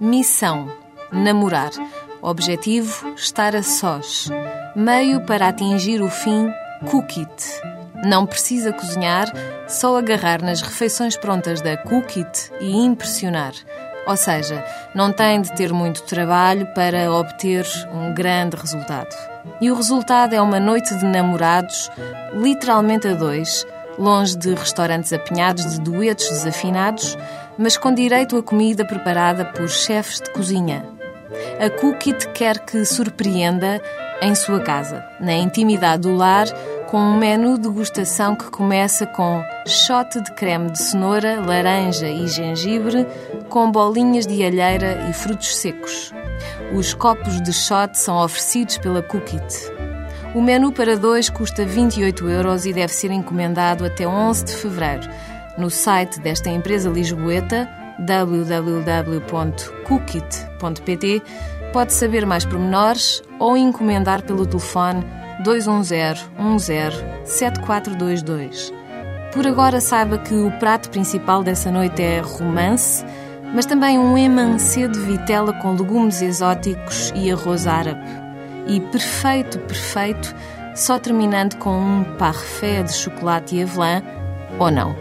Missão: namorar. Objetivo: estar a sós. Meio para atingir o fim: cook it. Não precisa cozinhar, só agarrar nas refeições prontas da Cook It e impressionar. Ou seja, não tem de ter muito trabalho para obter um grande resultado. E o resultado é uma noite de namorados, literalmente a dois, longe de restaurantes apinhados de duetos desafinados, mas com direito a comida preparada por chefes de cozinha. A Cookit quer que surpreenda em sua casa, na intimidade do lar, com um menu de degustação que começa com shot de creme de cenoura, laranja e gengibre, com bolinhas de alheira e frutos secos. Os copos de shot são oferecidos pela Cookit. O menu para dois custa 28 euros e deve ser encomendado até 11 de fevereiro. No site desta empresa lisboeta, www.cookit.pt, pode saber mais pormenores ou encomendar pelo telefone 210 10 7422. Por agora saiba que o prato principal dessa noite é romance, mas também um emancê de vitela com legumes exóticos e arroz árabe e perfeito, perfeito, só terminando com um parfait de chocolate e avelã, ou não.